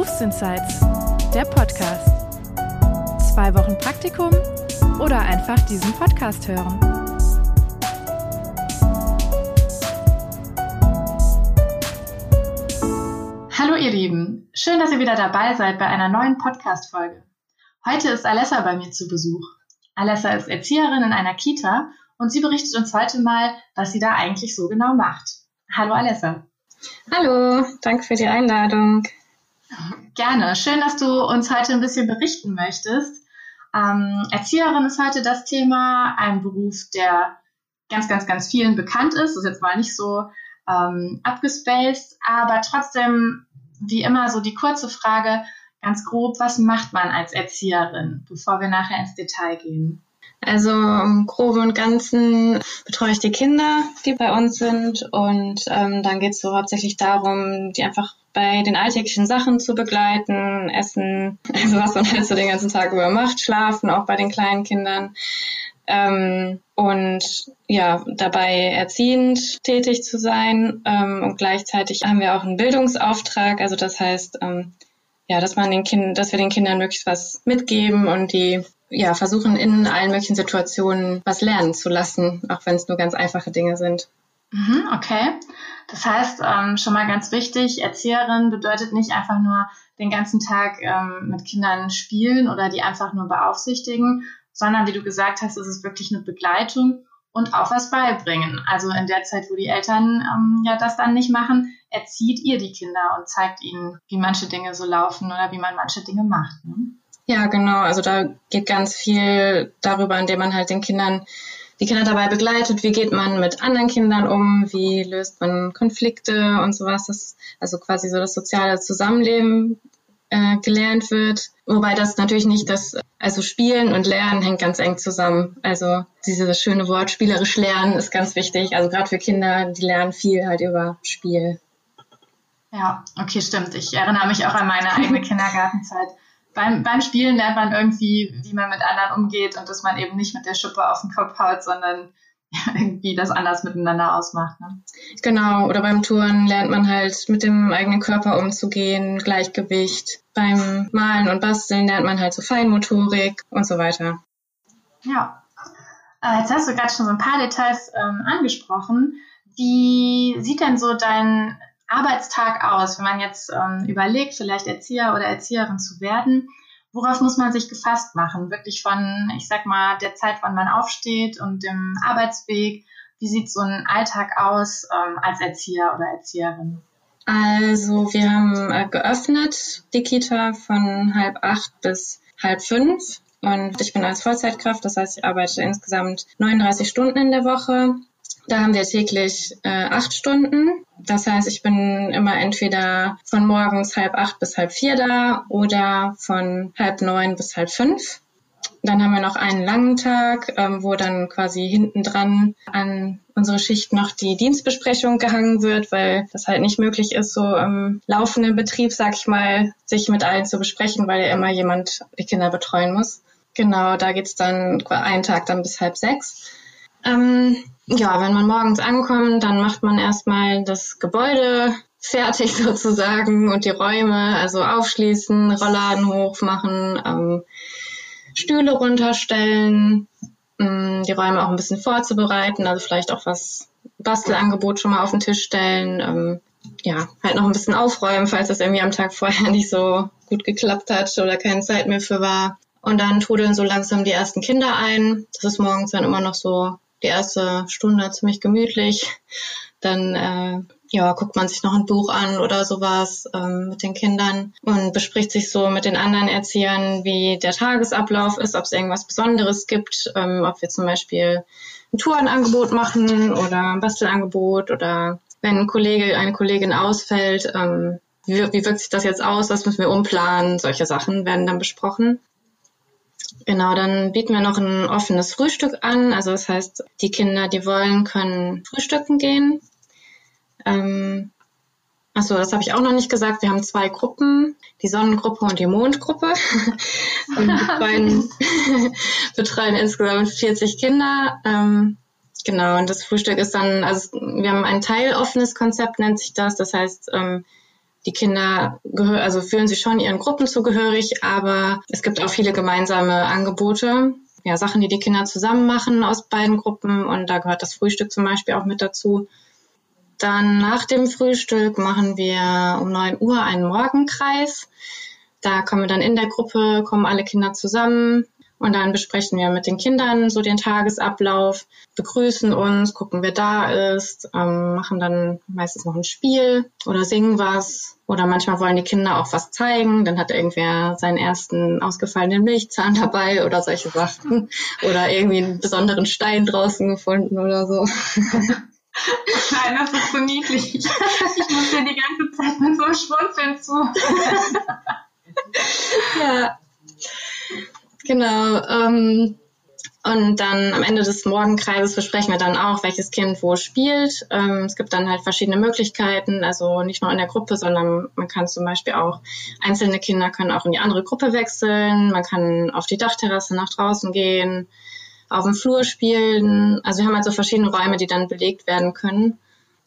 Berufsinsights, der Podcast. Zwei Wochen Praktikum oder einfach diesen Podcast hören. Hallo ihr Lieben, schön, dass ihr wieder dabei seid bei einer neuen Podcast-Folge. Heute ist Alessa bei mir zu Besuch. Alessa ist Erzieherin in einer Kita und sie berichtet uns heute mal, was sie da eigentlich so genau macht. Hallo Alessa. Hallo, danke für die Einladung. Gerne. Schön, dass du uns heute ein bisschen berichten möchtest. Ähm, Erzieherin ist heute das Thema, ein Beruf, der ganz, ganz, ganz vielen bekannt ist. Ist jetzt mal nicht so ähm, abgespaced, aber trotzdem, wie immer, so die kurze Frage, ganz grob, was macht man als Erzieherin, bevor wir nachher ins Detail gehen? Also im Groben und Ganzen betreue ich die Kinder, die bei uns sind. Und ähm, dann geht es so hauptsächlich darum, die einfach bei den alltäglichen Sachen zu begleiten, Essen, also was man halt so den ganzen Tag über macht, schlafen, auch bei den kleinen Kindern. Ähm, und ja, dabei erziehend tätig zu sein. Ähm, und gleichzeitig haben wir auch einen Bildungsauftrag. Also das heißt, ähm, ja, dass man den Kindern, dass wir den Kindern möglichst was mitgeben und die ja, versuchen in allen möglichen Situationen was lernen zu lassen, auch wenn es nur ganz einfache Dinge sind. Mhm, okay. Das heißt, ähm, schon mal ganz wichtig, Erzieherin bedeutet nicht einfach nur den ganzen Tag ähm, mit Kindern spielen oder die einfach nur beaufsichtigen, sondern wie du gesagt hast, ist es wirklich eine Begleitung und auch was beibringen. Also in der Zeit, wo die Eltern ähm, ja das dann nicht machen, erzieht ihr die Kinder und zeigt ihnen, wie manche Dinge so laufen oder wie man manche Dinge macht. Ne? Ja, genau. Also da geht ganz viel darüber, indem man halt den Kindern die Kinder dabei begleitet, wie geht man mit anderen Kindern um, wie löst man Konflikte und sowas. Das, also quasi so das soziale Zusammenleben äh, gelernt wird. Wobei das natürlich nicht das, also Spielen und Lernen hängt ganz eng zusammen. Also dieses schöne Wort spielerisch lernen ist ganz wichtig. Also gerade für Kinder, die lernen viel halt über Spiel. Ja, okay, stimmt. Ich erinnere mich auch an meine eigene Kindergartenzeit beim, beim Spielen lernt man irgendwie, wie man mit anderen umgeht und dass man eben nicht mit der Schuppe auf den Kopf haut, sondern irgendwie das anders miteinander ausmacht. Ne? Genau, oder beim Touren lernt man halt mit dem eigenen Körper umzugehen, Gleichgewicht. Beim Malen und Basteln lernt man halt so Feinmotorik und so weiter. Ja. Äh, jetzt hast du gerade schon so ein paar Details ähm, angesprochen. Wie sieht denn so dein Arbeitstag aus, wenn man jetzt ähm, überlegt, vielleicht Erzieher oder Erzieherin zu werden? Worauf muss man sich gefasst machen? Wirklich von, ich sag mal, der Zeit, wann man aufsteht und dem Arbeitsweg. Wie sieht so ein Alltag aus ähm, als Erzieher oder Erzieherin? Also wir haben äh, geöffnet die Kita von halb acht bis halb fünf und ich bin als Vollzeitkraft, das heißt, ich arbeite insgesamt 39 Stunden in der Woche da haben wir täglich äh, acht Stunden. Das heißt, ich bin immer entweder von morgens halb acht bis halb vier da oder von halb neun bis halb fünf. Dann haben wir noch einen langen Tag, ähm, wo dann quasi hinten dran an unsere Schicht noch die Dienstbesprechung gehangen wird, weil das halt nicht möglich ist, so im laufenden Betrieb, sag ich mal, sich mit allen zu besprechen, weil ja immer jemand die Kinder betreuen muss. Genau, da geht's dann einen Tag dann bis halb sechs. Ähm, ja, wenn man morgens ankommt, dann macht man erstmal das Gebäude fertig sozusagen und die Räume, also aufschließen, Rollladen hochmachen, ähm, Stühle runterstellen, ähm, die Räume auch ein bisschen vorzubereiten, also vielleicht auch was Bastelangebot schon mal auf den Tisch stellen, ähm, ja, halt noch ein bisschen aufräumen, falls das irgendwie am Tag vorher nicht so gut geklappt hat oder keine Zeit mehr für war. Und dann trudeln so langsam die ersten Kinder ein. Das ist morgens dann immer noch so die erste Stunde ziemlich gemütlich. Dann äh, ja, guckt man sich noch ein Buch an oder sowas ähm, mit den Kindern und bespricht sich so mit den anderen Erziehern, wie der Tagesablauf ist, ob es irgendwas Besonderes gibt, ähm, ob wir zum Beispiel ein Tourenangebot machen oder ein Bastelangebot oder wenn ein Kollege, eine Kollegin ausfällt, ähm, wie, wie wirkt sich das jetzt aus, was müssen wir umplanen, solche Sachen werden dann besprochen. Genau, dann bieten wir noch ein offenes Frühstück an. Also das heißt, die Kinder, die wollen, können frühstücken gehen. Ähm, Achso, das habe ich auch noch nicht gesagt. Wir haben zwei Gruppen, die Sonnengruppe und die Mondgruppe. und die beiden betreuen insgesamt 40 Kinder. Ähm, genau, und das Frühstück ist dann, also wir haben ein teiloffenes Konzept, nennt sich das. Das heißt, ähm, Die Kinder gehör also fühlen sich schon ihren Gruppen zugehörig, aber es gibt auch viele gemeinsame Angebote. Ja, Sachen, die die Kinder zusammen machen aus beiden Gruppen und da gehört das Frühstück zum Beispiel auch mit dazu. Dann nach dem Frühstück machen wir um neun Uhr einen Morgenkreis. Da kommen wir dann in der Gruppe, kommen alle Kinder zusammen und dann besprechen wir mit den Kindern so den Tagesablauf, begrüßen uns, gucken, wer da ist, ähm, machen dann meistens noch ein Spiel oder singen was. Oder manchmal wollen die Kinder auch was zeigen. Dann hat irgendwer seinen ersten ausgefallenen Milchzahn dabei oder solche Sachen. Oder irgendwie einen besonderen Stein draußen gefunden oder so. Nein, das ist so niedlich. Ich muss dir die ganze Zeit mit so einem Schmunzeln zu. ja. Genau. Ähm, und dann am Ende des Morgenkreises besprechen wir dann auch, welches Kind wo spielt. Ähm, es gibt dann halt verschiedene Möglichkeiten, also nicht nur in der Gruppe, sondern man kann zum Beispiel auch, einzelne Kinder können auch in die andere Gruppe wechseln, man kann auf die Dachterrasse nach draußen gehen, auf dem Flur spielen. Also wir haben halt so verschiedene Räume, die dann belegt werden können.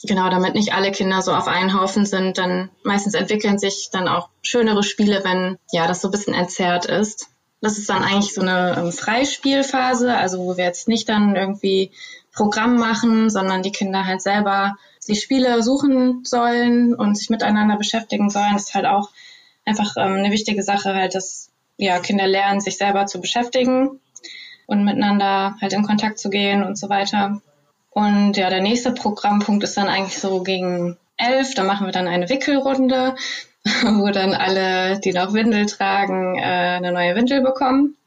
Genau, damit nicht alle Kinder so auf einen Haufen sind, dann meistens entwickeln sich dann auch schönere Spiele, wenn ja das so ein bisschen entzerrt ist. Das ist dann eigentlich so eine ähm, Freispielphase, also wo wir jetzt nicht dann irgendwie Programm machen, sondern die Kinder halt selber die Spiele suchen sollen und sich miteinander beschäftigen sollen. Das ist halt auch einfach ähm, eine wichtige Sache, halt, dass ja, Kinder lernen, sich selber zu beschäftigen und miteinander halt in Kontakt zu gehen und so weiter. Und ja, der nächste Programmpunkt ist dann eigentlich so gegen elf. Da machen wir dann eine Wickelrunde. wo dann alle, die noch Windel tragen, äh, eine neue Windel bekommen.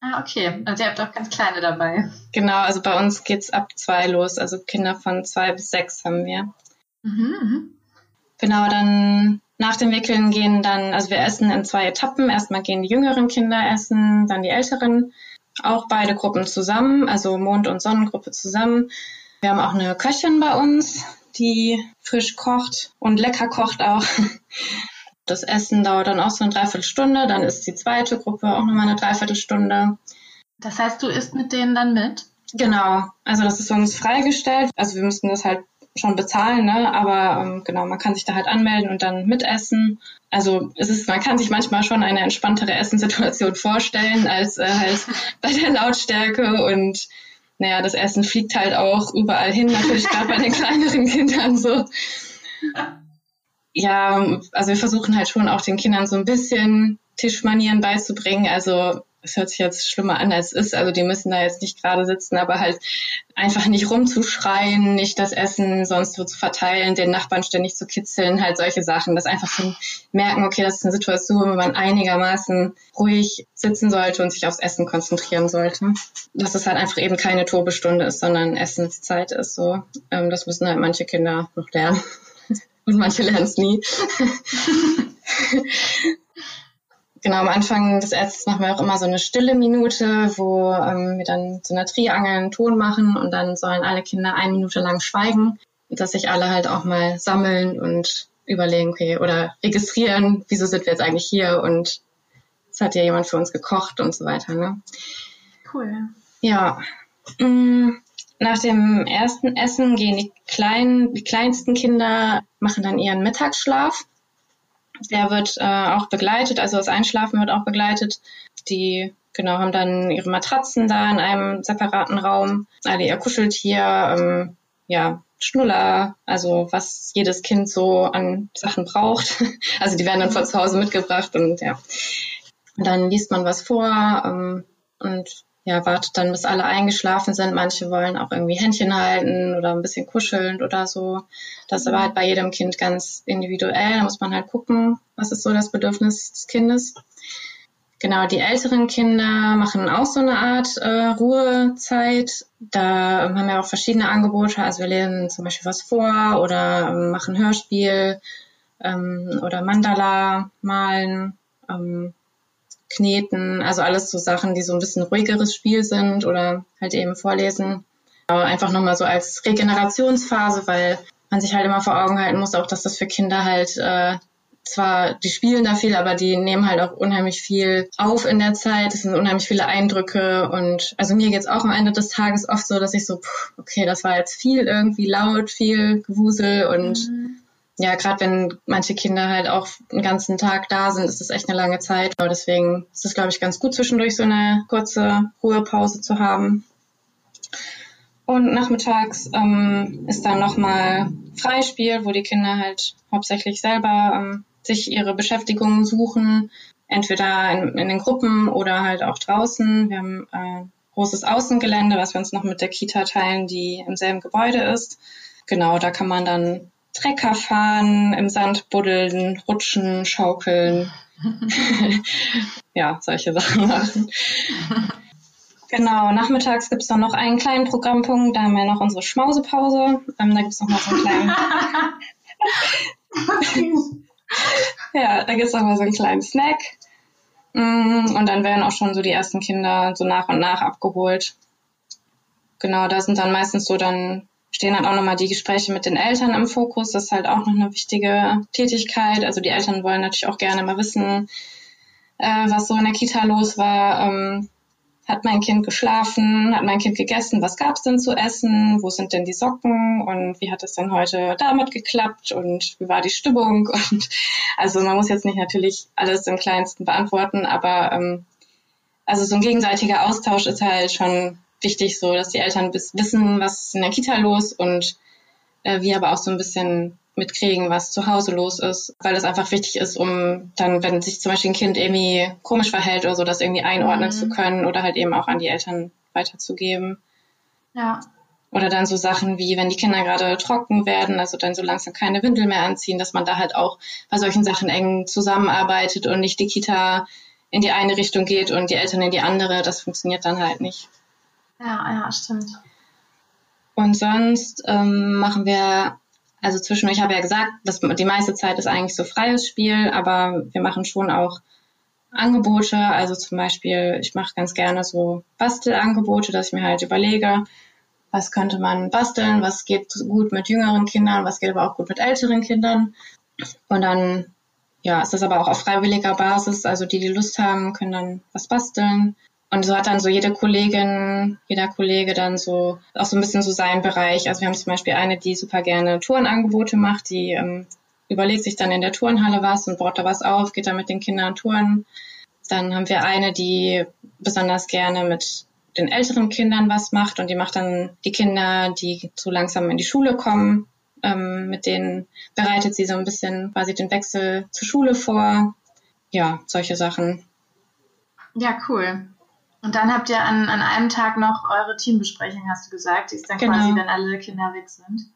Ah, okay. Also ihr habt auch ganz kleine dabei. Genau, also bei uns geht's ab zwei los. Also Kinder von zwei bis sechs haben wir. Mhm, mhm. Genau, dann nach dem Wickeln gehen dann, also wir essen in zwei Etappen. Erstmal gehen die jüngeren Kinder essen, dann die älteren. Auch beide Gruppen zusammen, also Mond- und Sonnengruppe zusammen. Wir haben auch eine Köchin bei uns, die frisch kocht und lecker kocht auch. Das Essen dauert dann auch so eine Dreiviertelstunde, dann ist die zweite Gruppe auch nochmal eine Dreiviertelstunde. Das heißt, du isst mit denen dann mit? Genau, also das ist uns freigestellt. Also wir müssen das halt schon bezahlen, ne? aber ähm, genau, man kann sich da halt anmelden und dann mitessen. Also es ist, man kann sich manchmal schon eine entspanntere Essenssituation vorstellen als äh, halt bei der Lautstärke und naja, das Essen fliegt halt auch überall hin, natürlich gerade bei den kleineren Kindern so. Ja, also wir versuchen halt schon auch den Kindern so ein bisschen Tischmanieren beizubringen. Also es hört sich jetzt schlimmer an, als es ist. Also die müssen da jetzt nicht gerade sitzen, aber halt einfach nicht rumzuschreien, nicht das Essen sonst so zu verteilen, den Nachbarn ständig zu kitzeln, halt solche Sachen. Das einfach zu merken, okay, das ist eine Situation, wo man einigermaßen ruhig sitzen sollte und sich aufs Essen konzentrieren sollte. Dass es halt einfach eben keine Tobestunde ist, sondern Essenszeit ist so. Ähm, das müssen halt manche Kinder noch lernen. Und manche lernen es nie. genau, am Anfang des Essens machen wir auch immer so eine stille Minute, wo ähm, wir dann so eine Triangel einen Ton machen und dann sollen alle Kinder eine Minute lang schweigen, dass sich alle halt auch mal sammeln und überlegen, okay, oder registrieren, wieso sind wir jetzt eigentlich hier und es hat ja jemand für uns gekocht und so weiter. Ne? Cool. Ja. Mm, nach dem ersten Essen gehen die kleinen, die kleinsten Kinder machen dann ihren Mittagsschlaf. Der wird äh, auch begleitet, also das Einschlafen wird auch begleitet. Die genau haben dann ihre Matratzen da in einem separaten Raum, alle ihr Kuscheltier, ähm, ja Schnuller, also was jedes Kind so an Sachen braucht. Also die werden dann von zu Hause mitgebracht und ja. Und dann liest man was vor ähm, und ja, wartet dann, bis alle eingeschlafen sind. Manche wollen auch irgendwie Händchen halten oder ein bisschen kuscheln oder so. Das ist aber halt bei jedem Kind ganz individuell. Da muss man halt gucken, was ist so das Bedürfnis des Kindes. Genau, die älteren Kinder machen auch so eine Art äh, Ruhezeit. Da haben wir auch verschiedene Angebote. Also wir lesen zum Beispiel was vor oder ähm, machen Hörspiel ähm, oder Mandala malen. Ähm, kneten, also alles so Sachen, die so ein bisschen ruhigeres Spiel sind oder halt eben vorlesen. Aber einfach nochmal so als Regenerationsphase, weil man sich halt immer vor Augen halten muss, auch dass das für Kinder halt äh, zwar, die spielen da viel, aber die nehmen halt auch unheimlich viel auf in der Zeit. Es sind unheimlich viele Eindrücke und also mir geht's auch am Ende des Tages oft so, dass ich so, pff, okay, das war jetzt viel irgendwie laut, viel Gewusel und mhm. Ja, gerade wenn manche Kinder halt auch einen ganzen Tag da sind, ist das echt eine lange Zeit. Aber deswegen ist es, glaube ich, ganz gut, zwischendurch so eine kurze Ruhepause zu haben. Und nachmittags ähm, ist dann nochmal Freispiel, wo die Kinder halt hauptsächlich selber ähm, sich ihre Beschäftigungen suchen, entweder in, in, den Gruppen oder halt auch draußen. Wir haben äh, großes Außengelände, was wir uns noch mit der Kita teilen, die im selben Gebäude ist. Genau, da kann man dann Trecker fahren, im Sand buddeln, rutschen, schaukeln. ja, solche Sachen machen. Genau, nachmittags gibt es dann noch einen kleinen Programmpunkt, da haben wir noch unsere Schmausepause. Ähm, da gibt es noch mal so einen kleinen. ja, da gibt es noch mal so einen kleinen Snack. Mm, und dann werden auch schon so die ersten Kinder so nach und nach abgeholt. Genau, da sind dann meistens so dann stehen dann auch nochmal die Gespräche mit den Eltern im Fokus. Das ist halt auch noch eine wichtige Tätigkeit. Also die Eltern wollen natürlich auch gerne mal wissen, äh, was so in der Kita los war. Ähm, hat mein Kind geschlafen? Hat mein Kind gegessen? Was gab's denn zu essen? Wo sind denn die Socken? Und wie hat es denn heute damit geklappt? Und wie war die Stimmung? Und also man muss jetzt nicht natürlich alles im Kleinsten beantworten, aber ähm, also so ein gegenseitiger Austausch ist halt schon wichtig, so dass die Eltern wissen, was ist in der Kita los und äh, wir aber auch so ein bisschen mitkriegen, was zu Hause los ist, weil es einfach wichtig ist, um dann, wenn sich zum Beispiel ein Kind irgendwie komisch verhält oder so, das irgendwie einordnen mhm. zu können oder halt eben auch an die Eltern weiterzugeben. Ja. Oder dann so Sachen wie, wenn die Kinder gerade trocken werden, also dann so langsam keine Windel mehr anziehen, dass man da halt auch bei solchen Sachen eng zusammenarbeitet und nicht die Kita in die eine Richtung geht und die Eltern in die andere. Das funktioniert dann halt nicht. Ja, ja, stimmt. Und sonst ähm, machen wir, also zwischendurch habe ich ja gesagt, dass die meiste Zeit ist eigentlich so freies Spiel, aber wir machen schon auch Angebote. Also zum Beispiel, ich mache ganz gerne so Bastelangebote, dass ich mir halt überlege, was könnte man basteln, was geht gut mit jüngeren Kindern, was geht aber auch gut mit älteren Kindern. Und dann, ja, ist das aber auch auf freiwilliger Basis. Also die, die Lust haben, können dann was basteln. Und so hat dann so jede Kollegin, jeder Kollege dann so auch so ein bisschen so seinen Bereich. Also wir haben zum Beispiel eine, die super gerne Tourenangebote macht, die ähm, überlegt sich dann in der Turnhalle was und baut da was auf, geht dann mit den Kindern touren. Dann haben wir eine, die besonders gerne mit den älteren Kindern was macht und die macht dann die Kinder, die so langsam in die Schule kommen, ähm, mit denen bereitet sie so ein bisschen quasi den Wechsel zur Schule vor. Ja, solche Sachen. Ja, cool. Und dann habt ihr an, an einem Tag noch eure Teambesprechung, hast du gesagt, die ist dann genau. quasi, wenn alle Kinder weg sind.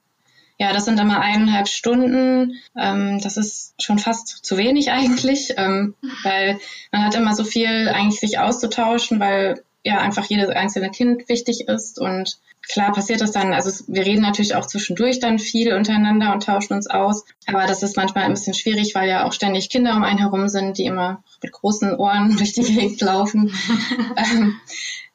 Ja, das sind immer eineinhalb Stunden. Ähm, das ist schon fast zu wenig eigentlich, ähm, weil man hat immer so viel eigentlich sich auszutauschen, weil ja einfach jedes einzelne Kind wichtig ist und klar passiert das dann, also wir reden natürlich auch zwischendurch dann viel untereinander und tauschen uns aus, aber das ist manchmal ein bisschen schwierig, weil ja auch ständig Kinder um einen herum sind, die immer mit großen Ohren durch die Gegend laufen. ähm,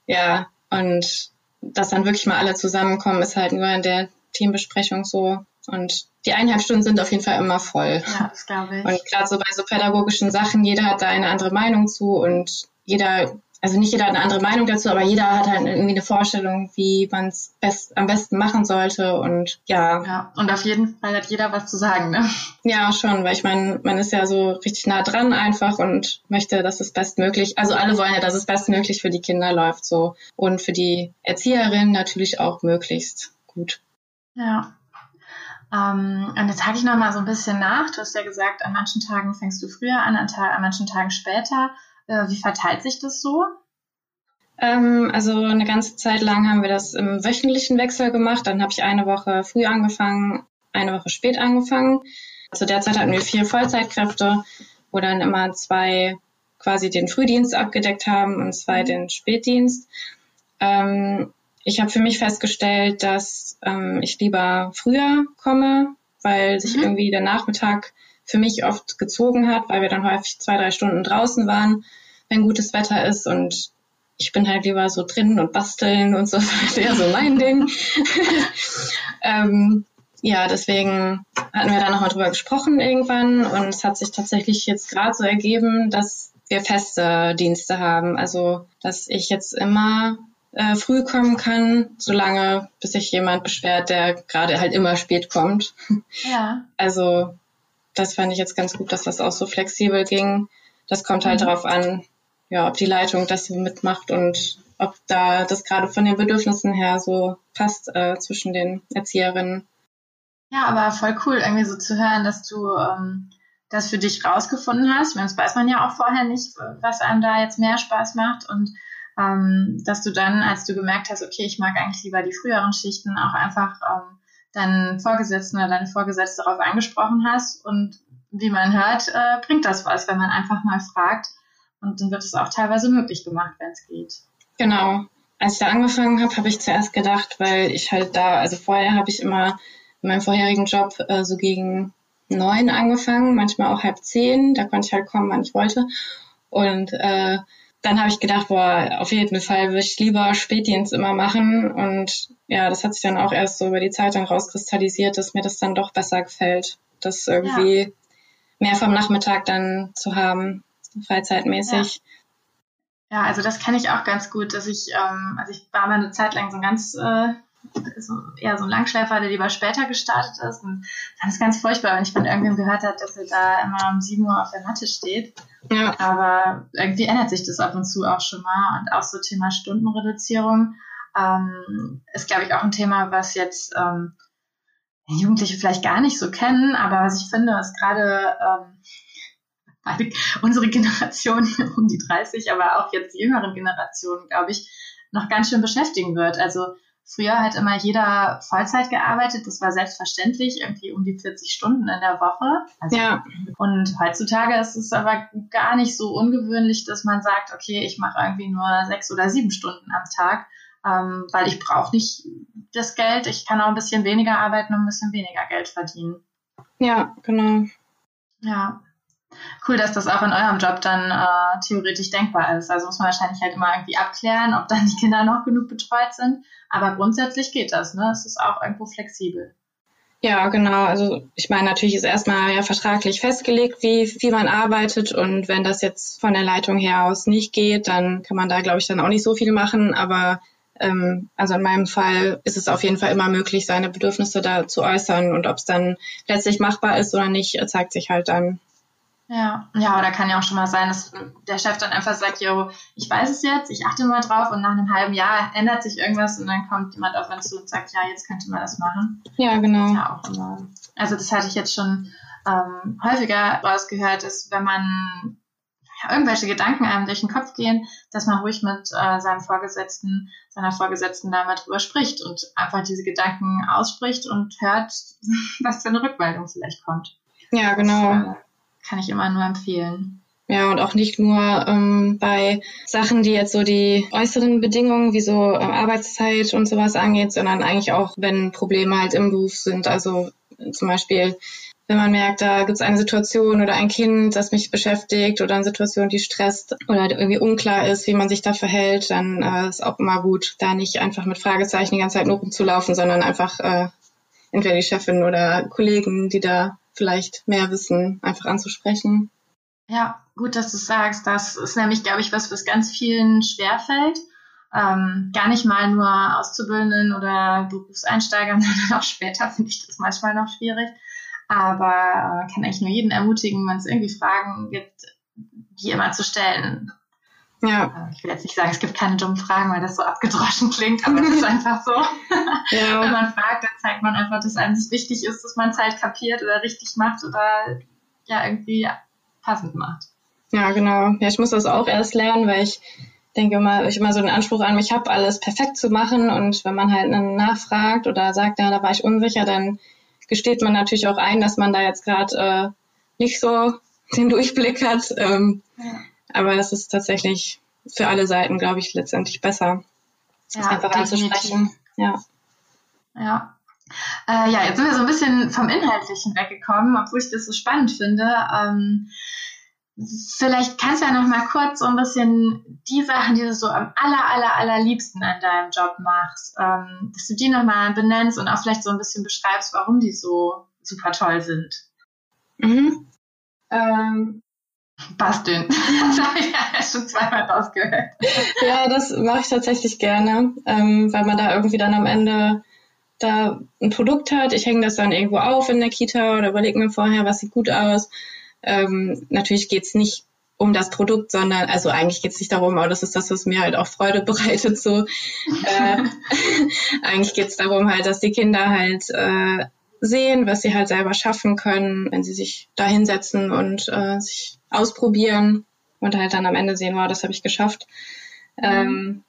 ja, und dass dann wirklich mal alle zusammenkommen, ist halt nur in der Teambesprechung so. Und die eineinhalb Stunden sind auf jeden Fall immer voll. Ja, das glaube ich. Und gerade so bei so pädagogischen Sachen, jeder hat da eine andere Meinung zu und jeder also nicht jeder hat eine andere Meinung dazu, aber jeder hat halt irgendwie eine Vorstellung, wie man es best, am besten machen sollte und ja. Ja, und auf jeden Fall hat jeder was zu sagen, ne? Ja, schon, weil ich meine, man ist ja so richtig nah dran einfach und möchte, dass es bestmöglich, also alle wollen ja, dass es bestmöglich für die Kinder läuft so und für die Erzieherin natürlich auch möglichst gut. Ja. Ähm, und jetzt hake ich noch mal so ein bisschen nach. Du hast ja gesagt, an manchen Tagen fängst du früher an, an, an manchen Tagen später. Äh, wie verteilt sich das so? Ähm, also eine ganze Zeit lang haben wir das im wöchentlichen Wechsel gemacht. Dann habe ich eine Woche früh angefangen, eine Woche spät angefangen. Zu der Zeit hatten wir vier Vollzeitkräfte, wo dann immer zwei quasi den Frühdienst abgedeckt haben und zwei den Spätdienst. Ähm, ich habe für mich festgestellt, dass ähm, ich lieber früher komme, weil sich mhm. irgendwie der Nachmittag für mich oft gezogen hat, weil wir dann häufig zwei, drei Stunden draußen waren, wenn gutes Wetter ist und ich bin halt lieber so drin und basteln und so, das ist eher so mein Ding. ähm, ja, deswegen hatten wir da nochmal drüber gesprochen irgendwann und es hat sich tatsächlich jetzt gerade so ergeben, dass wir feste Dienste haben. Also, dass ich jetzt immer äh, früh kommen kann, solange bis sich jemand beschwert, der gerade halt immer spät kommt. Ja. Also das fand ich jetzt ganz gut, dass das auch so flexibel ging. Das kommt halt mhm. darauf an, ja, ob die Leitung das so mitmacht und ob da das gerade von den Bedürfnissen her so passt äh, zwischen den Erzieherinnen. Ja, aber voll cool, irgendwie so zu hören, dass du ähm, das für dich rausgefunden hast. Das weiß man ja auch vorher nicht, was einem da jetzt mehr Spaß macht und ähm, dass du dann, als du gemerkt hast, okay, ich mag eigentlich lieber die früheren Schichten, auch einfach ähm, deinen Vorgesetzten oder deine Vorgesetzte darauf angesprochen hast und wie man hört, äh, bringt das was, wenn man einfach mal fragt und dann wird es auch teilweise möglich gemacht, wenn es geht. Genau. Als ich da angefangen habe, habe ich zuerst gedacht, weil ich halt da, also vorher habe ich immer in meinem vorherigen Job äh, so gegen neun angefangen, manchmal auch halb zehn. Da konnte ich halt kommen, wann ich wollte. Und äh, dann habe ich gedacht, boah, auf jeden Fall würde ich lieber Spätdienst immer machen. Und ja, das hat sich dann auch erst so über die Zeit dann rauskristallisiert, dass mir das dann doch besser gefällt, das irgendwie ja. mehr vom Nachmittag dann zu haben, freizeitmäßig. Ja. ja also das kenne ich auch ganz gut, dass ich, ähm, also ich war mal eine Zeit lang so ein ganz äh, so, eher so ein Langschläfer, der lieber später gestartet ist. Und fand es ganz furchtbar, wenn ich von irgendwem gehört habe, dass er da immer um 7 Uhr auf der Matte steht. Ja. Aber irgendwie ändert sich das ab und zu auch schon mal. Und auch so Thema Stundenreduzierung ähm, ist, glaube ich, auch ein Thema, was jetzt ähm, Jugendliche vielleicht gar nicht so kennen. Aber was ich finde, ist gerade ähm, unsere Generation um die 30, aber auch jetzt die jüngeren Generationen, glaube ich, noch ganz schön beschäftigen wird. Also Früher hat immer jeder Vollzeit gearbeitet, das war selbstverständlich, irgendwie um die 40 Stunden in der Woche. Also, ja. Und heutzutage ist es aber gar nicht so ungewöhnlich, dass man sagt, okay, ich mache irgendwie nur sechs oder sieben Stunden am Tag, ähm, weil ich brauche nicht das Geld, ich kann auch ein bisschen weniger arbeiten und ein bisschen weniger Geld verdienen. Ja, genau. Ja. Cool, dass das auch in eurem Job dann äh, theoretisch denkbar ist. Also muss man wahrscheinlich halt immer irgendwie abklären, ob dann die Kinder noch genug betreut sind. Aber grundsätzlich geht das, ne? Es ist auch irgendwo flexibel. Ja, genau. Also ich meine, natürlich ist erstmal ja vertraglich festgelegt, wie wie man arbeitet und wenn das jetzt von der Leitung her aus nicht geht, dann kann man da, glaube ich, dann auch nicht so viel machen. Aber ähm, also in meinem Fall ist es auf jeden Fall immer möglich, seine Bedürfnisse da zu äußern und ob es dann letztlich machbar ist oder nicht, zeigt sich halt dann. Ja, ja, oder kann ja auch schon mal sein, dass der Chef dann einfach sagt, jo, ich weiß es jetzt, ich achte mal drauf und nach einem halben Jahr ändert sich irgendwas und dann kommt jemand auf uns zu und sagt, ja, jetzt könnte man das machen. Ja, genau. Ja, auch immer. Also das hatte ich jetzt schon ähm, häufiger rausgehört, dass wenn man ja, irgendwelche Gedanken einem durch den Kopf gehen, dass man ruhig mit äh, seinem Vorgesetzten, seiner Vorgesetzten da mal drüber spricht und einfach diese Gedanken ausspricht und hört, was für eine Rückmeldung vielleicht kommt. Ja, genau. Das, äh, kann ich immer nur empfehlen. Ja, und auch nicht nur ähm, bei Sachen, die jetzt so die äußeren Bedingungen wie so ähm, Arbeitszeit und sowas angeht, sondern eigentlich auch, wenn Probleme halt im Beruf sind. Also zum Beispiel, wenn man merkt, da gibt es eine Situation oder ein Kind, das mich beschäftigt oder eine Situation, die stresst oder irgendwie unklar ist, wie man sich da verhält, dann äh, ist auch immer gut, da nicht einfach mit Fragezeichen die ganze Zeit nur rumzulaufen, sondern einfach äh, entweder die Chefin oder Kollegen, die da vielleicht mehr wissen, einfach anzusprechen. Ja, gut, dass du sagst. Das ist nämlich, glaube ich, was, was ganz vielen schwerfällt. Ähm, gar nicht mal nur Auszubildenden oder Berufseinsteigern, sondern auch später finde ich das manchmal noch schwierig. Aber äh, kann eigentlich nur jeden ermutigen, wenn es irgendwie Fragen gibt, die immer zu stellen. Ja. Äh, ich will jetzt nicht sagen, es gibt keine dummen Fragen, weil das so abgedroschen klingt, aber es ist einfach so. Ja. Wenn man fragt, dann zeigt man einfach, dass einem es wichtig ist, dass man es halt kapiert oder richtig macht oder ja, irgendwie passend macht. Ja, genau. Ja, ich muss das auch erst lernen, weil ich denke immer, ich immer so den Anspruch an mich habe, alles perfekt zu machen. Und wenn man halt nachfragt oder sagt, ja, da war ich unsicher, dann gesteht man natürlich auch ein, dass man da jetzt gerade äh, nicht so den Durchblick hat. Ähm, ja. Aber es ist tatsächlich für alle Seiten, glaube ich, letztendlich besser, ja, einfach anzusprechen. Ja. Ja. Äh, ja, jetzt sind wir so ein bisschen vom Inhaltlichen weggekommen, obwohl ich das so spannend finde. Ähm, vielleicht kannst du ja noch mal kurz so ein bisschen die Sachen, die du so am aller, aller, allerliebsten an deinem Job machst, ähm, dass du die noch mal benennst und auch vielleicht so ein bisschen beschreibst, warum die so super toll sind. Mhm. Ähm, Basteln. Das habe ich ja schon zweimal rausgehört. Ja, das mache ich tatsächlich gerne, ähm, weil man da irgendwie dann am Ende da ein Produkt hat. Ich hänge das dann irgendwo auf in der Kita oder überlege mir vorher, was sieht gut aus. Ähm, natürlich geht's nicht um das Produkt, sondern, also eigentlich geht's nicht darum, aber das ist das, was mir halt auch Freude bereitet. So, äh, eigentlich geht's darum halt, dass die Kinder halt äh, sehen, was sie halt selber schaffen können, wenn sie sich da hinsetzen und äh, sich ausprobieren und halt dann am Ende sehen, wow, das habe ich geschafft. Mhm. Ähm,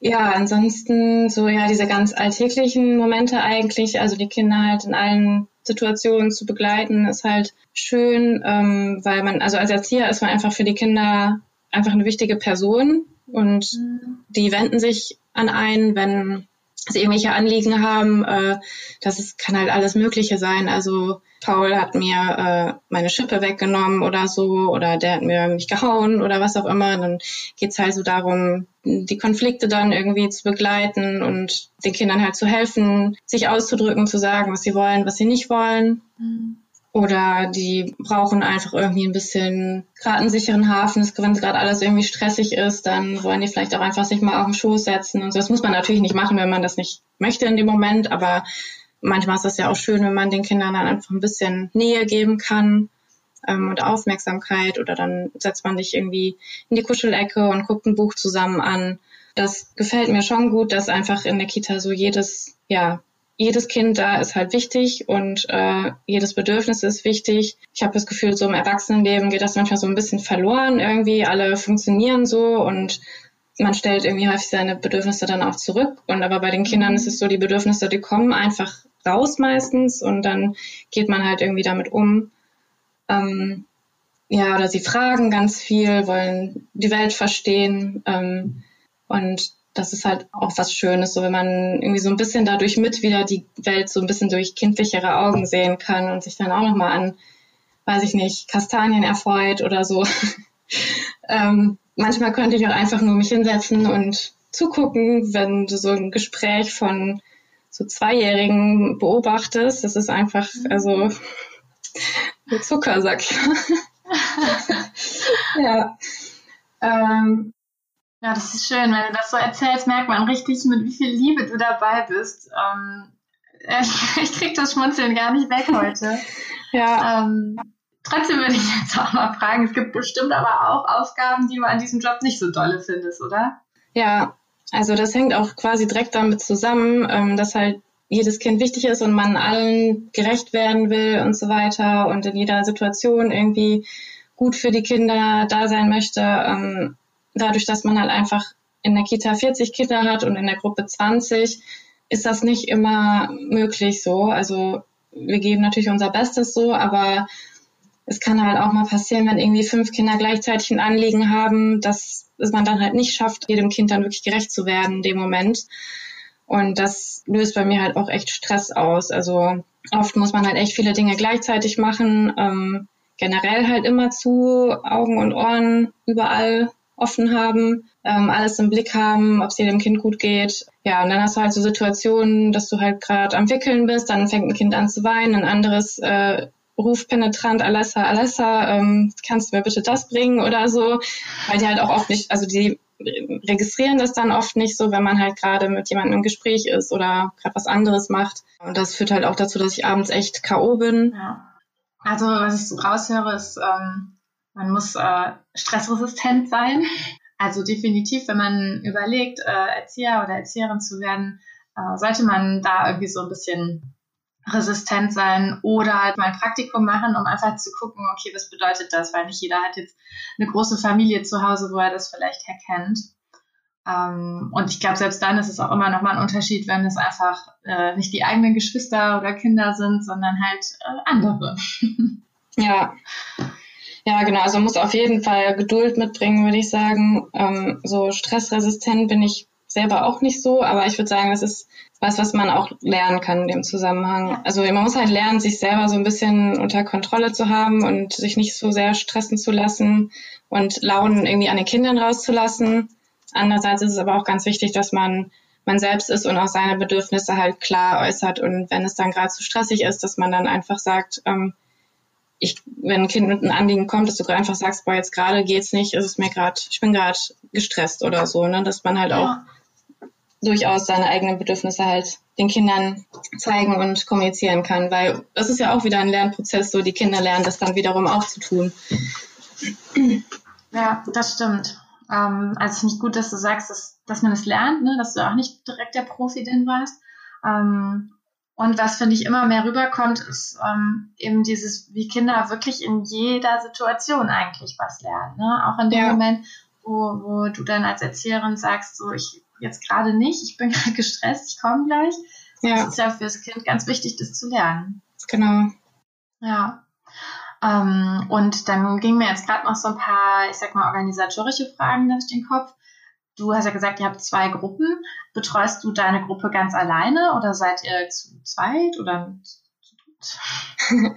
ja, ansonsten so ja diese ganz alltäglichen Momente eigentlich, also die Kinder halt in allen Situationen zu begleiten, ist halt schön, ähm, weil man, also als Erzieher ist man einfach für die Kinder einfach eine wichtige Person und mhm. die wenden sich an einen, wenn sie irgendwelche Anliegen haben. Äh, das ist, kann halt alles Mögliche sein. Also Paul hat mir äh, meine Schippe weggenommen oder so, oder der hat mir mich gehauen oder was auch immer. Dann geht's halt so darum, die Konflikte dann irgendwie zu begleiten und den Kindern halt zu helfen, sich auszudrücken, zu sagen, was sie wollen, was sie nicht wollen. Mhm. Oder die brauchen einfach irgendwie ein bisschen gerade einen sicheren Hafen. Wenn gerade alles irgendwie stressig ist, dann wollen die vielleicht auch einfach sich mal auf den Schoß setzen und so. Das muss man natürlich nicht machen, wenn man das nicht möchte in dem Moment, aber manchmal ist das ja auch schön, wenn man den Kindern dann einfach ein bisschen Nähe geben kann ähm, und Aufmerksamkeit oder dann setzt man sich irgendwie in die Kuschelecke und guckt ein Buch zusammen an. Das gefällt mir schon gut, dass einfach in der Kita so jedes, ja, jedes Kind da ist halt wichtig und äh, jedes Bedürfnis ist wichtig. Ich habe das Gefühl, so im Erwachsenenleben geht das manchmal so ein bisschen verloren irgendwie. Alle funktionieren so und man stellt irgendwie häufig seine Bedürfnisse dann auch zurück. Und aber bei den Kindern ist es so, die Bedürfnisse, die kommen einfach raus meistens und dann geht man halt irgendwie damit um. Ähm, ja, oder sie fragen ganz viel, wollen die Welt verstehen. Ähm, und das ist halt auch was Schönes, so wenn man irgendwie so ein bisschen dadurch mit wieder die Welt so ein bisschen durch kindlichere Augen sehen kann und sich dann auch nochmal an, weiß ich nicht, Kastanien erfreut oder so. ähm, manchmal könnte ich auch einfach nur mich hinsetzen und zugucken, wenn du so ein Gespräch von so Zweijährigen beobachtest. Das ist einfach, also Zucker, sag ich mal. ja. Ähm, ja, das ist schön. Wenn du das so erzählst, merkt man richtig, mit wie viel Liebe du dabei bist. Ähm, ich krieg das Schmunzeln gar nicht weg heute. ja. Ähm, trotzdem würde ich jetzt auch mal fragen, es gibt bestimmt aber auch Aufgaben, die du an diesem Job nicht so dolle findest, oder? Ja, also das hängt auch quasi direkt damit zusammen, ähm, dass halt jedes Kind wichtig ist und man allen gerecht werden will und so weiter und in jeder Situation irgendwie gut für die Kinder da sein möchte. Ähm, dadurch, dass man halt einfach in der Kita 40 Kinder hat und in der Gruppe 20, ist das nicht immer möglich so. Also wir geben natürlich unser Bestes so, aber es kann halt auch mal passieren, wenn irgendwie fünf Kinder gleichzeitig ein Anliegen haben, dass es man dann halt nicht schafft, jedem Kind dann wirklich gerecht zu werden in dem Moment. Und das löst bei mir halt auch echt Stress aus. Also oft muss man halt echt viele Dinge gleichzeitig machen. Ähm, generell halt immer zu, Augen und Ohren überall offen haben, ähm, alles im Blick haben, ob es dem Kind gut geht. Ja, und dann hast du halt so Situationen, dass du halt gerade am Wickeln bist, dann fängt ein Kind an zu weinen, ein anderes äh, ruft penetrant, Alessa, Alessa, ähm, kannst du mir bitte das bringen oder so, weil die halt auch oft nicht, also die registrieren das dann oft nicht so, wenn man halt gerade mit jemandem im Gespräch ist oder gerade was anderes macht. Und das führt halt auch dazu, dass ich abends echt K.O. bin. Ja. Also was ich raushöre, ist, ähm, man muss äh, stressresistent sein. Also definitiv, wenn man überlegt, äh, Erzieher oder Erzieherin zu werden, äh, sollte man da irgendwie so ein bisschen resistent sein oder halt mal ein Praktikum machen, um einfach zu gucken, okay, was bedeutet das? Weil nicht jeder hat jetzt eine große Familie zu Hause, wo er das vielleicht erkennt. Ähm, und ich glaube, selbst dann ist es auch immer noch mal ein Unterschied, wenn es einfach äh, nicht die eigenen Geschwister oder Kinder sind, sondern halt äh, andere. ja. Ja, genau. Also muss auf jeden Fall Geduld mitbringen, würde ich sagen. Ähm, so stressresistent bin ich selber auch nicht so, aber ich würde sagen, das ist was, was man auch lernen kann in dem Zusammenhang. Also man muss halt lernen, sich selber so ein bisschen unter Kontrolle zu haben und sich nicht so sehr stressen zu lassen und Launen irgendwie an den Kindern rauszulassen. Andererseits ist es aber auch ganz wichtig, dass man man selbst ist und auch seine Bedürfnisse halt klar äußert und wenn es dann gerade zu stressig ist, dass man dann einfach sagt, ähm, ich, wenn ein Kind mit einem Anliegen kommt, dass du einfach sagst, boah, jetzt gerade geht's nicht, ist es mir gerade, ich bin gerade gestresst oder so, ne? Dass man halt ja. auch durchaus seine eigenen Bedürfnisse halt den Kindern zeigen und kommunizieren kann, weil das ist ja auch wieder ein Lernprozess, so die Kinder lernen das dann wiederum auch zu tun. Ja, das stimmt. Ähm, also finde ich gut, dass du sagst, dass, dass man es das lernt, ne? dass du auch nicht direkt der Profi drin warst. Ähm, und was, finde ich, immer mehr rüberkommt, ist ähm, eben dieses, wie Kinder wirklich in jeder Situation eigentlich was lernen. Ne? Auch in dem ja. Moment, wo, wo du dann als Erzieherin sagst, so, ich jetzt gerade nicht, ich bin gerade gestresst, ich komme gleich. Ja. Das ist ja für das Kind ganz wichtig, das zu lernen. Genau. Ja. Ähm, und dann ging mir jetzt gerade noch so ein paar, ich sag mal, organisatorische Fragen durch den Kopf. Du hast ja gesagt, ihr habt zwei Gruppen. Betreust du deine Gruppe ganz alleine oder seid ihr zu zweit oder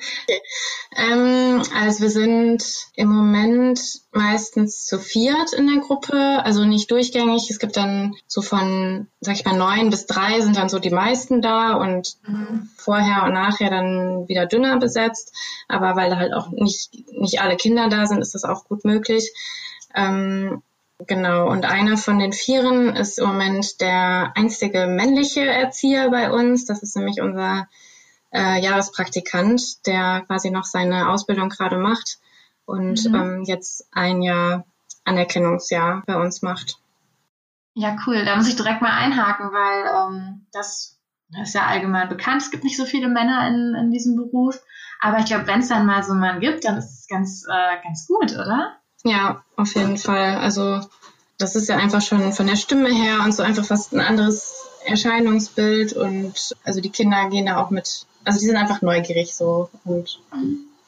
ähm, also wir sind im Moment meistens zu viert in der Gruppe, also nicht durchgängig. Es gibt dann so von, sag ich mal, neun bis drei sind dann so die meisten da und mhm. vorher und nachher dann wieder dünner besetzt. Aber weil halt auch nicht, nicht alle Kinder da sind, ist das auch gut möglich. Ähm, Genau, und einer von den Vieren ist im Moment der einzige männliche Erzieher bei uns. Das ist nämlich unser äh, Jahrespraktikant, der quasi noch seine Ausbildung gerade macht und mhm. ähm, jetzt ein Jahr Anerkennungsjahr bei uns macht. Ja, cool. Da muss ich direkt mal einhaken, weil ähm, das, das ist ja allgemein bekannt. Es gibt nicht so viele Männer in, in diesem Beruf. Aber ich glaube, wenn es dann mal so einen Mann gibt, dann ist es ganz, äh, ganz gut, oder? Ja, auf jeden Fall. Also das ist ja einfach schon von der Stimme her und so einfach fast ein anderes Erscheinungsbild und also die Kinder gehen da auch mit also die sind einfach neugierig so und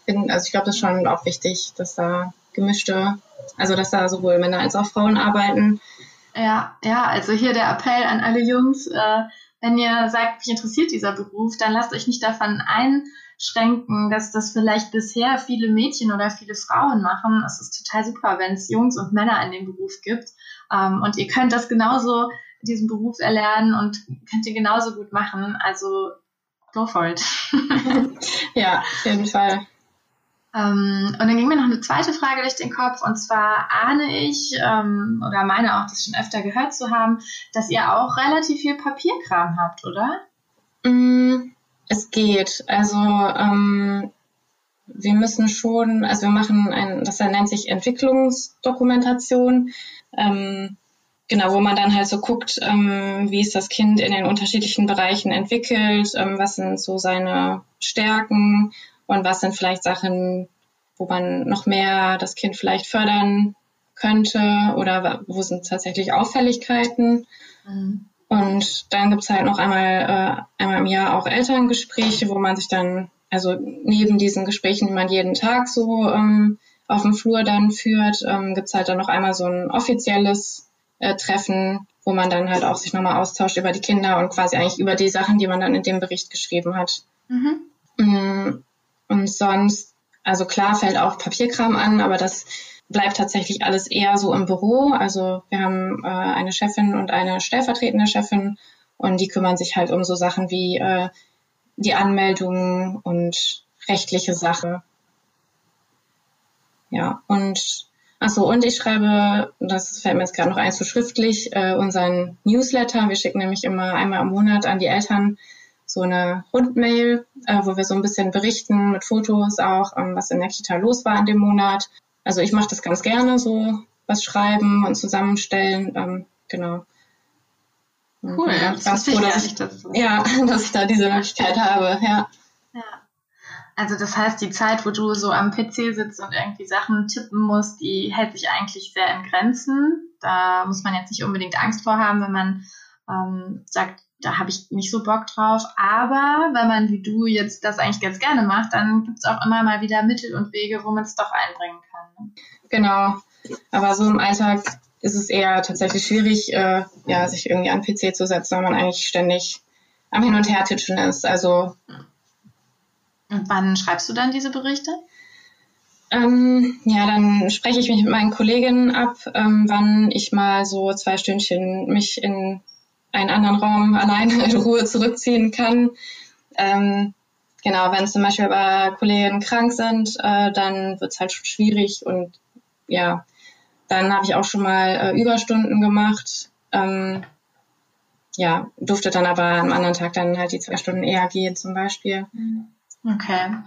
finden, also ich glaube, das ist schon auch wichtig, dass da gemischte, also dass da sowohl Männer als auch Frauen arbeiten. Ja, ja, also hier der Appell an alle Jungs, äh, wenn ihr sagt, mich interessiert dieser Beruf, dann lasst euch nicht davon einschränken, dass das vielleicht bisher viele Mädchen oder viele Frauen machen. Es ist total super, wenn es Jungs und Männer in dem Beruf gibt. Ähm, und ihr könnt das genauso, diesen Beruf erlernen und könnt ihr genauso gut machen. Also go for it. ja, auf jeden Fall. Ähm, und dann ging mir noch eine zweite Frage durch den Kopf, und zwar ahne ich ähm, oder meine auch, das schon öfter gehört zu haben, dass ihr auch relativ viel Papierkram habt, oder? Mm, es geht. Also ähm, wir müssen schon, also wir machen ein, das nennt sich Entwicklungsdokumentation. Ähm, Genau, wo man dann halt so guckt, ähm, wie ist das Kind in den unterschiedlichen Bereichen entwickelt, ähm, was sind so seine Stärken und was sind vielleicht Sachen, wo man noch mehr das Kind vielleicht fördern könnte oder wo sind tatsächlich Auffälligkeiten. Mhm. Und dann gibt's halt noch einmal, äh, einmal im Jahr auch Elterngespräche, wo man sich dann, also neben diesen Gesprächen, die man jeden Tag so ähm, auf dem Flur dann führt, ähm, gibt's halt dann noch einmal so ein offizielles äh, treffen, wo man dann halt auch sich nochmal austauscht über die Kinder und quasi eigentlich über die Sachen, die man dann in dem Bericht geschrieben hat. Mhm. Mm, und sonst, also klar fällt auch Papierkram an, aber das bleibt tatsächlich alles eher so im Büro. Also wir haben äh, eine Chefin und eine stellvertretende Chefin und die kümmern sich halt um so Sachen wie äh, die Anmeldungen und rechtliche Sachen. Ja, und Achso, und ich schreibe, das fällt mir jetzt gerade noch ein, so schriftlich, äh, unseren Newsletter. Wir schicken nämlich immer einmal im Monat an die Eltern so eine Rundmail, äh, wo wir so ein bisschen berichten mit Fotos auch, ähm, was in der Kita los war in dem Monat. Also ich mache das ganz gerne, so was schreiben und zusammenstellen. Ähm, genau. Cool, ja, das ganz froh, dass ich, das so. ja, dass ich da diese Möglichkeit habe. Ja. ja. Also das heißt, die Zeit, wo du so am PC sitzt und irgendwie Sachen tippen musst, die hält sich eigentlich sehr in Grenzen. Da muss man jetzt nicht unbedingt Angst vor haben, wenn man ähm, sagt, da habe ich nicht so Bock drauf. Aber wenn man wie du jetzt das eigentlich ganz gerne macht, dann gibt es auch immer mal wieder Mittel und Wege, wo man es doch einbringen kann. Ne? Genau. Aber so im Alltag ist es eher tatsächlich schwierig, äh, ja, sich irgendwie an PC zu setzen, weil man eigentlich ständig am Hin- und Her-Titschen ist. Also und wann schreibst du dann diese Berichte? Ähm, ja, dann spreche ich mich mit meinen Kolleginnen ab, ähm, wann ich mal so zwei Stündchen mich in einen anderen Raum alleine in Ruhe zurückziehen kann. Ähm, genau, wenn zum Beispiel aber Kollegen krank sind, äh, dann wird es halt schwierig und ja, dann habe ich auch schon mal äh, Überstunden gemacht. Ähm, ja, durfte dann aber am anderen Tag dann halt die zwei Stunden eher gehen zum Beispiel. Okay.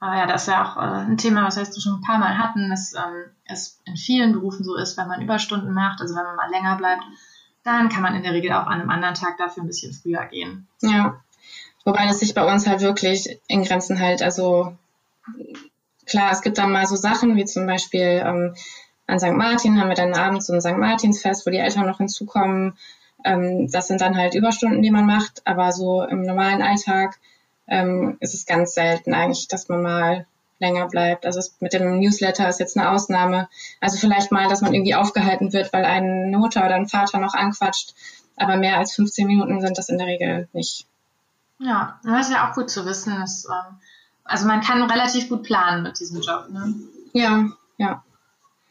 Aber ja, das ist ja auch äh, ein Thema, was wir jetzt schon ein paar Mal hatten, dass ähm, es in vielen Berufen so ist, wenn man Überstunden macht, also wenn man mal länger bleibt, dann kann man in der Regel auch an einem anderen Tag dafür ein bisschen früher gehen. Ja. Wobei das sich bei uns halt wirklich in Grenzen hält. Also klar, es gibt dann mal so Sachen wie zum Beispiel ähm, an St. Martin haben wir dann abends so ein St. Martinsfest, wo die Eltern noch hinzukommen. Ähm, das sind dann halt Überstunden, die man macht, aber so im normalen Alltag ähm, ist es ganz selten eigentlich, dass man mal länger bleibt. Also es, mit dem Newsletter ist jetzt eine Ausnahme. Also vielleicht mal, dass man irgendwie aufgehalten wird, weil ein Mutter oder ein Vater noch anquatscht. Aber mehr als 15 Minuten sind das in der Regel nicht. Ja, das ist ja auch gut zu wissen. Dass, ähm, also man kann relativ gut planen mit diesem Job. Ne? Ja, ja.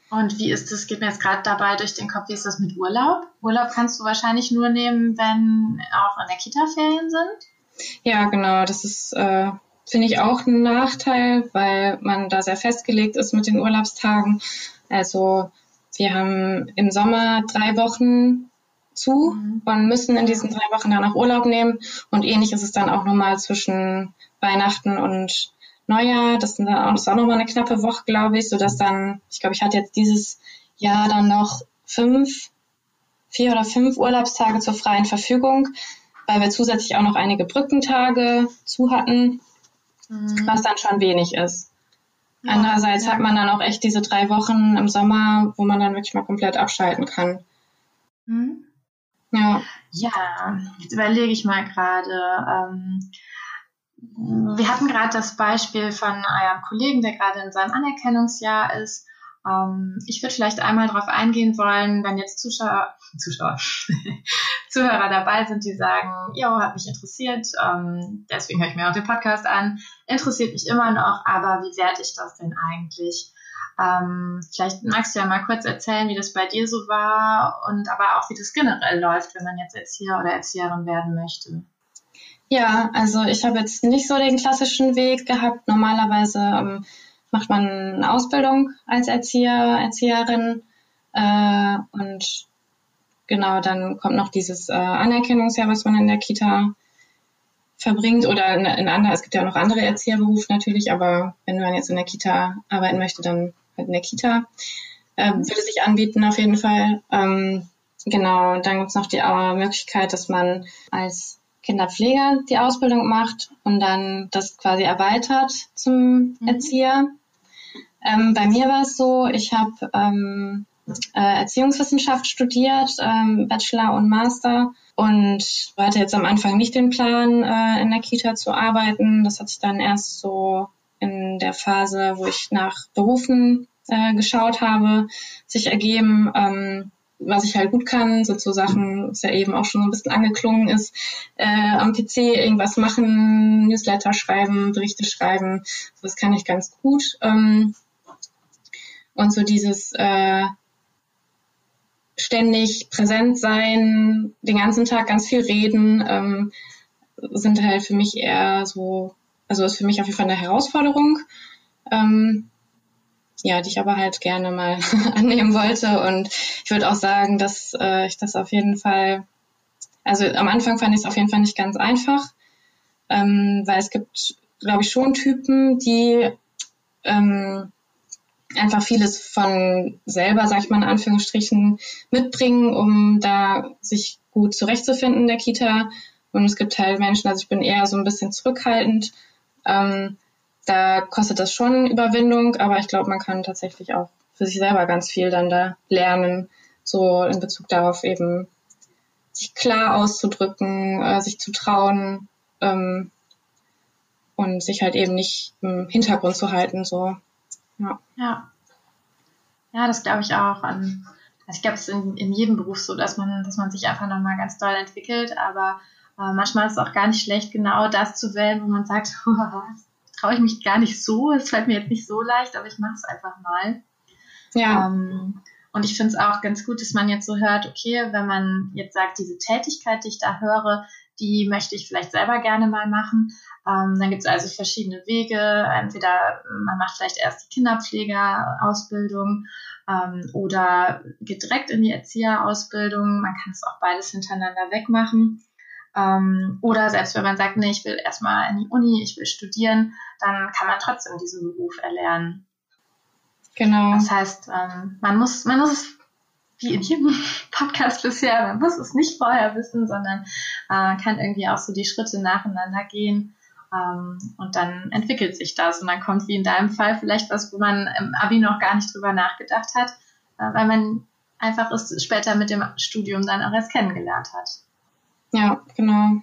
Und wie ist das, geht mir jetzt gerade dabei durch den Kopf, wie ist das mit Urlaub? Urlaub kannst du wahrscheinlich nur nehmen, wenn auch in der Kita Ferien sind? Ja, genau. Das ist, äh, finde ich, auch ein Nachteil, weil man da sehr festgelegt ist mit den Urlaubstagen. Also wir haben im Sommer drei Wochen zu mhm. und müssen in diesen drei Wochen dann auch Urlaub nehmen. Und ähnlich ist es dann auch nochmal zwischen Weihnachten und Neujahr. Das, sind dann auch, das ist auch nochmal eine knappe Woche, glaube ich, sodass dann, ich glaube, ich hatte jetzt dieses Jahr dann noch fünf, vier oder fünf Urlaubstage zur freien Verfügung, weil wir zusätzlich auch noch einige Brückentage zu hatten, mhm. Was dann schon wenig ist. Andererseits ja. hat man dann auch echt diese drei Wochen im Sommer, wo man dann wirklich mal komplett abschalten kann. Mhm. Ja. Ja, jetzt überlege ich mal gerade. Ähm, wir hatten gerade das Beispiel von eurem Kollegen, der gerade in seinem Anerkennungsjahr ist. Ähm, ich würde vielleicht einmal darauf eingehen wollen, wenn jetzt Zuschauer, Zuschauer, Zuhörer dabei sind, die sagen, jo, hat mich interessiert, ähm, deswegen höre ich mir auch den Podcast an, interessiert mich immer noch, aber wie werte ich das denn eigentlich? Ähm, vielleicht magst du ja mal kurz erzählen, wie das bei dir so war und aber auch, wie das generell läuft, wenn man jetzt Erzieher oder Erzieherin werden möchte. Ja, also ich habe jetzt nicht so den klassischen Weg gehabt. Normalerweise ähm, macht man eine Ausbildung als Erzieher, Erzieherin äh, und genau, dann kommt noch dieses äh, Anerkennungsjahr, was man in der Kita verbringt oder in, in andere, es gibt ja auch noch andere Erzieherberufe natürlich, aber wenn man jetzt in der Kita arbeiten möchte, dann halt in der Kita. Äh, würde sich anbieten auf jeden Fall. Ähm, genau, dann gibt's noch die äh, Möglichkeit, dass man als Kinderpfleger die Ausbildung macht und dann das quasi erweitert zum mhm. Erzieher. Ähm, bei mir war es so, ich habe ähm, äh, Erziehungswissenschaft studiert, ähm, Bachelor und Master und hatte jetzt am Anfang nicht den Plan, äh, in der Kita zu arbeiten. Das hat sich dann erst so in der Phase, wo ich nach Berufen äh, geschaut habe, sich ergeben. Was ich halt gut kann, so Sachen, was ja eben auch schon so ein bisschen angeklungen ist, äh, am PC irgendwas machen, Newsletter schreiben, Berichte schreiben, das kann ich ganz gut. Ähm, und so dieses äh, ständig präsent sein, den ganzen Tag ganz viel reden, ähm, sind halt für mich eher so, also ist für mich auf jeden Fall eine Herausforderung. Ähm, ja, die ich aber halt gerne mal annehmen wollte. Und ich würde auch sagen, dass äh, ich das auf jeden Fall, also am Anfang fand ich es auf jeden Fall nicht ganz einfach, ähm, weil es gibt, glaube ich, schon Typen, die ähm, einfach vieles von selber, sag ich mal in Anführungsstrichen, mitbringen, um da sich gut zurechtzufinden in der Kita. Und es gibt halt Menschen, also ich bin eher so ein bisschen zurückhaltend. Ähm, da kostet das schon Überwindung, aber ich glaube, man kann tatsächlich auch für sich selber ganz viel dann da lernen, so in Bezug darauf eben sich klar auszudrücken, äh, sich zu trauen ähm, und sich halt eben nicht im Hintergrund zu halten, so. Ja. Ja, ja das glaube ich auch. Ähm, also ich glaube, es ist in, in jedem Beruf so, dass man, dass man sich einfach nochmal ganz doll entwickelt, aber äh, manchmal ist es auch gar nicht schlecht, genau das zu wählen, wo man sagt, traue ich mich gar nicht so. Es fällt mir jetzt nicht so leicht, aber ich mache es einfach mal. Ja. Ähm, und ich finde es auch ganz gut, dass man jetzt so hört, okay, wenn man jetzt sagt, diese Tätigkeit, die ich da höre, die möchte ich vielleicht selber gerne mal machen. Ähm, dann gibt es also verschiedene Wege. Entweder man macht vielleicht erst die Kinderpflegerausbildung ähm, oder geht direkt in die Erzieherausbildung. Man kann es auch beides hintereinander wegmachen. Ähm, oder selbst wenn man sagt, nee, ich will erstmal in die Uni, ich will studieren, dann kann man trotzdem diesen Beruf erlernen. Genau. Das heißt, ähm, man muss, man muss es wie in jedem Podcast bisher, man muss es nicht vorher wissen, sondern äh, kann irgendwie auch so die Schritte nacheinander gehen. Ähm, und dann entwickelt sich das und dann kommt wie in deinem Fall vielleicht was, wo man im Abi noch gar nicht drüber nachgedacht hat, äh, weil man einfach es später mit dem Studium dann auch erst kennengelernt hat. Ja, genau.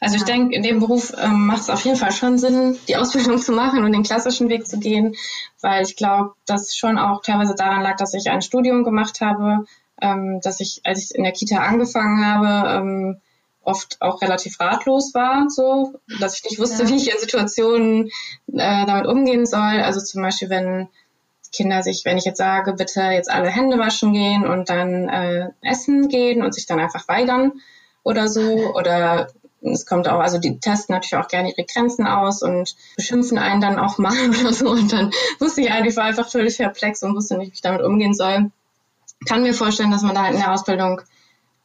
Also ich denke, in dem Beruf ähm, macht es auf jeden Fall schon Sinn, die Ausbildung zu machen und den klassischen Weg zu gehen, weil ich glaube, dass schon auch teilweise daran lag, dass ich ein Studium gemacht habe, ähm, dass ich, als ich in der Kita angefangen habe, ähm, oft auch relativ ratlos war, so, dass ich nicht wusste, ja. wie ich in Situationen äh, damit umgehen soll. Also zum Beispiel, wenn Kinder sich, wenn ich jetzt sage, bitte jetzt alle Hände waschen gehen und dann äh, essen gehen und sich dann einfach weigern oder so oder es kommt auch, also die testen natürlich auch gerne ihre Grenzen aus und beschimpfen einen dann auch mal oder so. Und dann wusste ich eigentlich, war einfach völlig perplex und wusste nicht, wie ich damit umgehen soll. Kann mir vorstellen, dass man da halt in der Ausbildung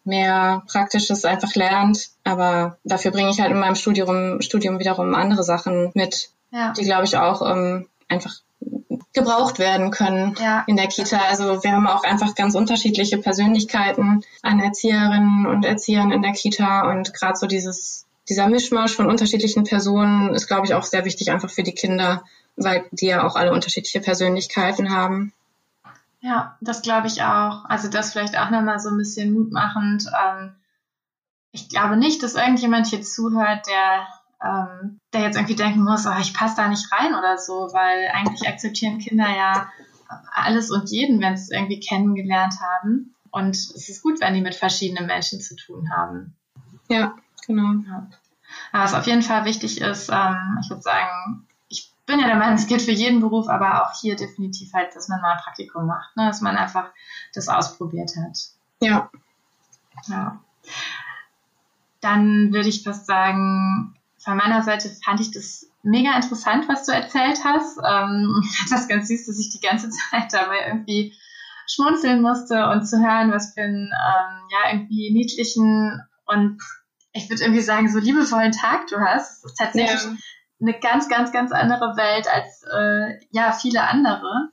mehr Praktisches einfach lernt. Aber dafür bringe ich halt in meinem Studium, Studium wiederum andere Sachen mit, ja. die, glaube ich, auch ähm, einfach gebraucht werden können ja. in der Kita. Also wir haben auch einfach ganz unterschiedliche Persönlichkeiten an Erzieherinnen und Erziehern in der Kita und gerade so dieses dieser Mischmasch von unterschiedlichen Personen ist, glaube ich, auch sehr wichtig einfach für die Kinder, weil die ja auch alle unterschiedliche Persönlichkeiten haben. Ja, das glaube ich auch. Also das vielleicht auch nochmal so ein bisschen mutmachend. Ähm, ich glaube nicht, dass irgendjemand hier zuhört, der ähm, der jetzt irgendwie denken muss, oh, ich passe da nicht rein oder so, weil eigentlich akzeptieren Kinder ja alles und jeden, wenn sie es irgendwie kennengelernt haben. Und es ist gut, wenn die mit verschiedenen Menschen zu tun haben. Ja, genau. Ja. was auf jeden Fall wichtig ist, ähm, ich würde sagen, ich bin ja der Meinung, es gilt für jeden Beruf, aber auch hier definitiv halt, dass man mal ein Praktikum macht, ne? dass man einfach das ausprobiert hat. Ja. Ja. Dann würde ich fast sagen, von meiner Seite fand ich das mega interessant, was du erzählt hast. Ähm, das ganz süß, dass ich die ganze Zeit dabei irgendwie schmunzeln musste und zu hören, was für einen ähm, ja irgendwie niedlichen und ich würde irgendwie sagen so liebevollen Tag du hast. Das ist tatsächlich ja. eine ganz, ganz, ganz andere Welt als äh, ja viele andere.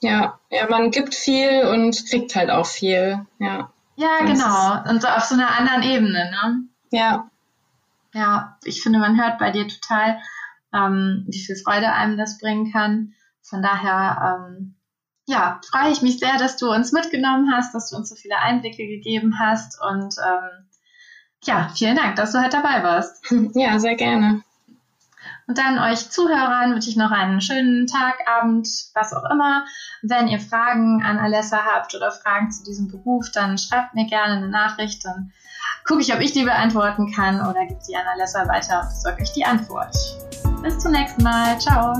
Ja, ja, man gibt viel und kriegt halt auch viel. Ja. Ja, genau. Und so auf so einer anderen Ebene, ne? Ja, ja, ich finde, man hört bei dir total, ähm, wie viel Freude einem das bringen kann. Von daher, ähm, ja, freue ich mich sehr, dass du uns mitgenommen hast, dass du uns so viele Einblicke gegeben hast und ähm, ja, vielen Dank, dass du heute dabei warst. Ja, sehr gerne. Und dann euch Zuhörern wünsche ich noch einen schönen Tag, Abend, was auch immer. Wenn ihr Fragen an Alessa habt oder Fragen zu diesem Beruf, dann schreibt mir gerne eine Nachricht. Dann gucke ich, ob ich die beantworten kann oder gibt die an Alessa weiter und sage euch die Antwort. Bis zum nächsten Mal. Ciao.